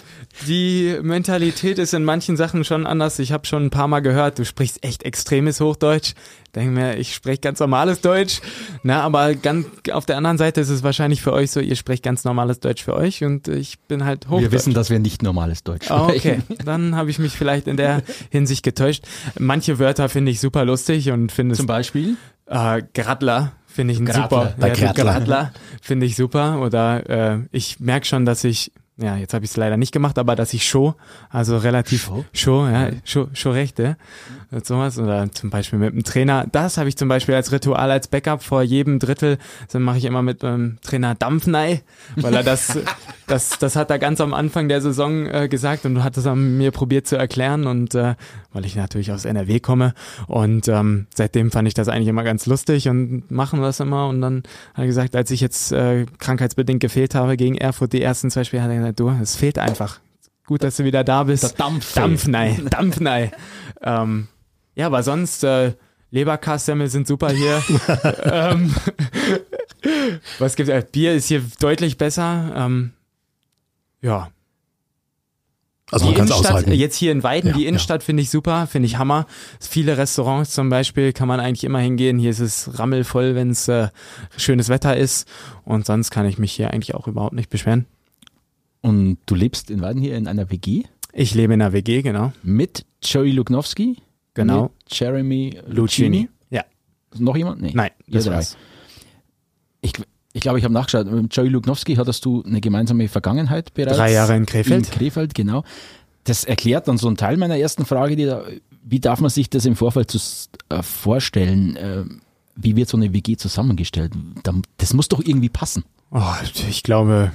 die Mentalität ist in manchen Sachen schon anders. Ich habe schon ein paar Mal gehört, du sprichst echt extremes Hochdeutsch. Denke mir, ich spreche ganz normales Deutsch. Na, aber ganz auf der anderen Seite ist es wahrscheinlich für euch so, ihr sprecht ganz normales Deutsch für euch und ich bin halt Hochdeutsch. Wir wissen, dass wir nicht normales Deutsch sprechen. Oh, okay, dann habe ich mich vielleicht in der Hinsicht getäuscht. Manche Wörter finde ich super lustig und finde es Zum Beispiel? äh, Gradler finde ich ein super. Ja, Gradler. Gradler finde ich super. Oder äh, ich merke schon, dass ich, ja, jetzt habe ich es leider nicht gemacht, aber dass ich Show, also relativ Show? Show, ja, Show, Show Rechte, und sowas. Oder zum Beispiel mit dem Trainer. Das habe ich zum Beispiel als Ritual, als Backup vor jedem Drittel. Dann mache ich immer mit dem Trainer Dampfnei, weil er das, <laughs> das, das hat er ganz am Anfang der Saison äh, gesagt und hat es an mir probiert zu erklären und äh, weil ich natürlich aus NRW komme und ähm, seitdem fand ich das eigentlich immer ganz lustig und machen wir das immer und dann hat er gesagt, als ich jetzt äh, krankheitsbedingt gefehlt habe gegen Erfurt die ersten zwei Spiele, hat er gesagt, du, es fehlt einfach. Gut, dass du wieder da bist. Der Dampf. Dampfnei, <laughs> Dampfnei. ähm, ja, aber sonst äh, Leberkassemmel sind super hier. <laughs> ähm, was gibt's? Äh, Bier ist hier deutlich besser. Ähm, ja, Also die man Innenstadt, jetzt hier in Weiden, Ja, die ja. Innenstadt finde ich super, finde ich Hammer. Viele Restaurants zum Beispiel kann man eigentlich immer hingehen. Hier ist es rammelvoll, wenn es äh, schönes Wetter ist. Und sonst kann ich mich hier eigentlich auch überhaupt nicht beschweren. Und du lebst in Weiden hier in einer WG Ich lebe in einer WG, genau. mit Joey Luknowski, Genau. mit Jeremy Lucini. Ja. Noch jemand? Nee. Nein, das war's. Ich, ich glaube, ich habe nachgeschaut. Mit Joey Luknowski hattest du eine gemeinsame Vergangenheit bereits. Drei Jahre in Krefeld. In Krefeld, genau. Das erklärt dann so einen Teil meiner ersten Frage, die da, wie darf man sich das im Vorfeld zu, äh, vorstellen? Äh, wie wird so eine WG zusammengestellt? Da- Das muss doch irgendwie passen. Oh, ich glaube,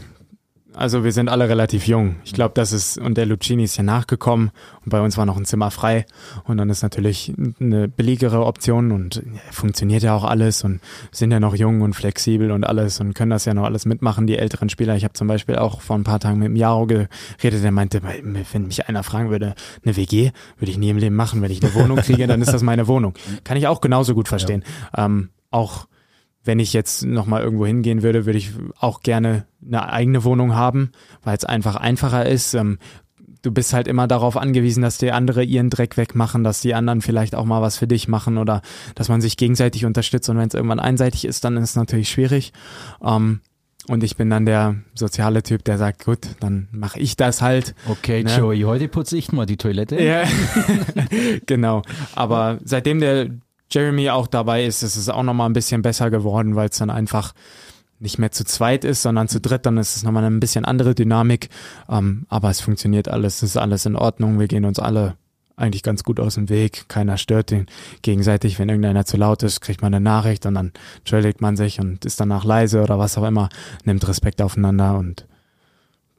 also wir sind alle relativ jung. Ich glaube, das ist, und der Lucini ist ja nachgekommen und bei uns war noch ein Zimmer frei und dann ist natürlich eine billigere Option und ja, funktioniert ja auch alles und sind ja noch jung und flexibel und alles und können das ja noch alles mitmachen, die älteren Spieler. Ich habe zum Beispiel auch vor ein paar Tagen mit dem Jaro geredet, der meinte, wenn mich einer fragen würde, eine WG, würde ich nie im Leben machen. Wenn ich eine Wohnung kriege, dann ist das meine Wohnung. Kann ich auch genauso gut verstehen. Ähm, auch wenn ich jetzt nochmal irgendwo hingehen würde, würde ich auch gerne eine eigene Wohnung haben, weil es einfach einfacher ist. Ähm, du bist halt immer darauf angewiesen, dass die andere ihren Dreck wegmachen, dass die anderen vielleicht auch mal was für dich machen oder dass man sich gegenseitig unterstützt. Und wenn es irgendwann einseitig ist, dann ist es natürlich schwierig. Ähm, und ich bin dann der soziale Typ, der sagt, gut, dann mache ich das halt. Okay, Ne? Joey, heute putze ich mal die Toilette. Ja, <laughs> genau. Aber seitdem der Jeremy auch dabei ist, ist es auch nochmal ein bisschen besser geworden, weil es dann einfach nicht mehr zu zweit ist, sondern zu dritt, dann ist es nochmal ein bisschen andere Dynamik. Ähm, aber es funktioniert alles, es ist alles in Ordnung. Wir gehen uns alle eigentlich ganz gut aus dem Weg. Keiner stört den gegenseitig. Wenn irgendeiner zu laut ist, kriegt man eine Nachricht und dann entschuldigt man sich und ist danach leise oder was auch immer, nimmt Respekt aufeinander und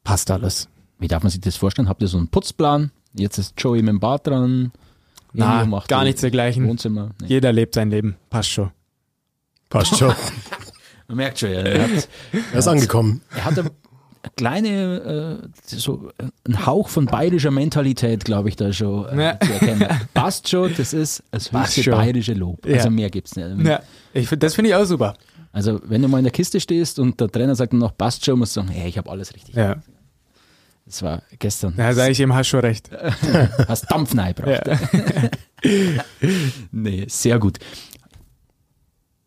passt alles. Wie darf man sich das vorstellen? Habt ihr so einen Putzplan? Jetzt ist Joey mit dem Bad dran. Na, macht gar nichts dergleichen. Wohnzimmer. Nee. Jeder lebt sein Leben. Passt schon. Passt schon. <laughs> Man merkt schon, er hat, Er ist angekommen. er hat eine kleine, äh, so ein Hauch von bayerischer Mentalität, glaube ich, da schon äh, Ja. zu erkennen. <laughs> Passt schon, das ist das höchste bayerische Lob. Ja. Also mehr gibt's nicht. Ja, ich, das finde ich auch super. Also wenn du mal in der Kiste stehst und der Trainer sagt dann noch, passt schon, musst du sagen, hey, ich habe alles richtig. Ja, Das war gestern. da sage ich ihm, hast schon recht. <laughs> Hast Dampf reingebracht. Ja. <laughs> Nee, sehr gut.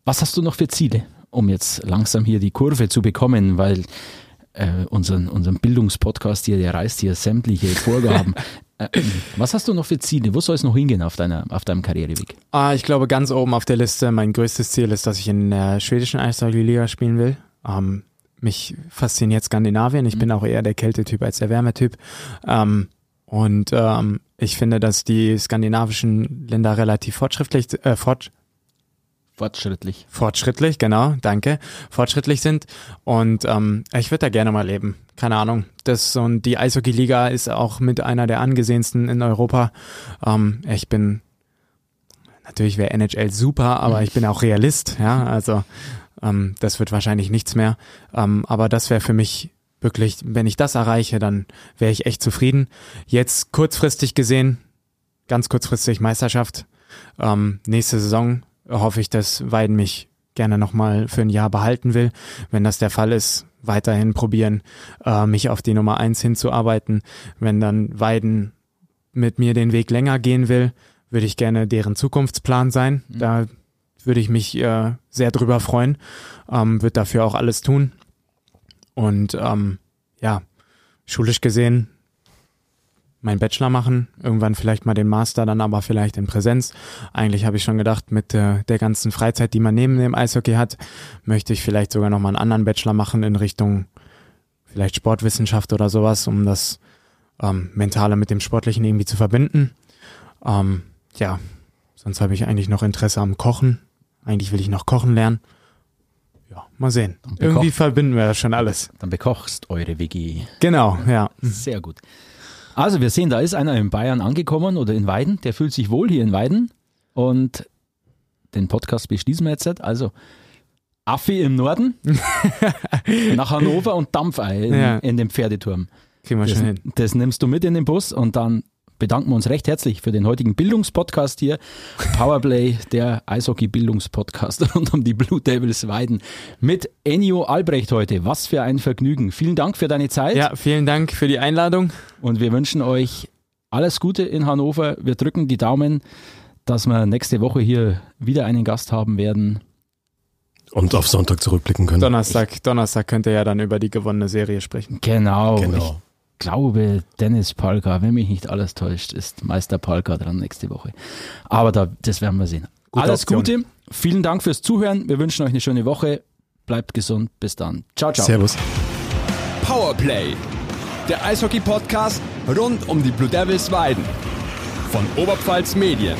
Was hast du noch für Ziele, um jetzt langsam hier die Kurve zu bekommen, weil äh, unseren, unseren Bildungspodcast hier, der reißt hier sämtliche Vorgaben. <laughs> Äh, was hast du noch für Ziele? Wo soll es noch hingehen auf, deiner, auf deinem Karriereweg? Ah, ich glaube, ganz oben auf der Liste, mein größtes Ziel ist, dass ich in der schwedischen Eishockey-Liga spielen will. Ähm, mich fasziniert Skandinavien. Ich mhm. bin auch eher der Kältetyp als der Wärmetyp. Ähm, und ähm, ich finde, dass die skandinavischen Länder relativ fortschrittlich, äh, fort, Fortschrittlich. Fortschrittlich, genau, danke. Fortschrittlich sind. Und ähm, ich würde da gerne mal leben. Keine Ahnung. Das und die Eishockey-Liga ist auch mit einer der angesehensten in Europa. Ähm, ich bin natürlich wäre NHL super, aber ich bin auch Realist, ja. Also ähm, das wird wahrscheinlich nichts mehr. Ähm, aber das wäre für mich wirklich, wenn ich das erreiche, dann wäre ich echt zufrieden. Jetzt kurzfristig gesehen, ganz kurzfristig Meisterschaft. Ähm, nächste Saison hoffe ich, dass Weiden mich gerne nochmal für ein Jahr behalten will. Wenn das der Fall ist, weiterhin probieren, äh, mich auf die Nummer eins hinzuarbeiten. Wenn dann Weiden mit mir den Weg länger gehen will, würde ich gerne deren Zukunftsplan sein. Mhm. Da würde ich mich äh, sehr drüber freuen, ähm, wird dafür auch alles tun. Und ähm, ja, schulisch gesehen meinen Bachelor machen, irgendwann vielleicht mal den Master, dann aber vielleicht in Präsenz. Eigentlich habe ich schon gedacht, mit äh, der ganzen Freizeit, die man neben dem Eishockey hat, möchte ich vielleicht sogar noch mal einen anderen Bachelor machen in Richtung vielleicht Sportwissenschaft oder sowas, um das ähm, Mentale mit dem Sportlichen irgendwie zu verbinden. Ähm, ja, sonst habe ich eigentlich noch Interesse am Kochen. Eigentlich will ich noch kochen lernen. Ja, mal sehen. Irgendwie verbinden wir das schon alles. Dann bekochst eure WG. Genau, ja. Sehr gut. Also wir sehen, da ist einer in Bayern angekommen oder in Weiden, der fühlt sich wohl hier in Weiden und den Podcast beschließen wir jetzt. Also Affi im Norden, <laughs> nach Hannover und Dampfei in, ja. in den Pferdeturm. Kriegen wir das, schon hin. Das nimmst du mit in den Bus und dann bedanken wir uns recht herzlich für den heutigen Bildungspodcast hier. Powerplay, der Eishockey-Bildungspodcast <laughs> rund um die Blue Devils Weiden mit Ennio Albrecht heute. Was für ein Vergnügen. Vielen Dank für deine Zeit. Ja, vielen Dank für die Einladung. Und wir wünschen euch alles Gute in Hannover. Wir drücken die Daumen, dass wir nächste Woche hier wieder einen Gast haben werden. Und auf Sonntag zurückblicken können. Donnerstag, Donnerstag könnt ihr ja dann über die gewonnene Serie sprechen. Genau. genau glaube, Dennis Palka, wenn mich nicht alles täuscht, ist Meister Palka dran nächste Woche. Aber da, das werden wir sehen. Gute alles Option. Gute. Vielen Dank fürs Zuhören. Wir wünschen euch eine schöne Woche. Bleibt gesund. Bis dann. Ciao, ciao. Servus. Powerplay. Der Eishockey-Podcast rund um die Blue Devils Weiden. Von Oberpfalz Medien.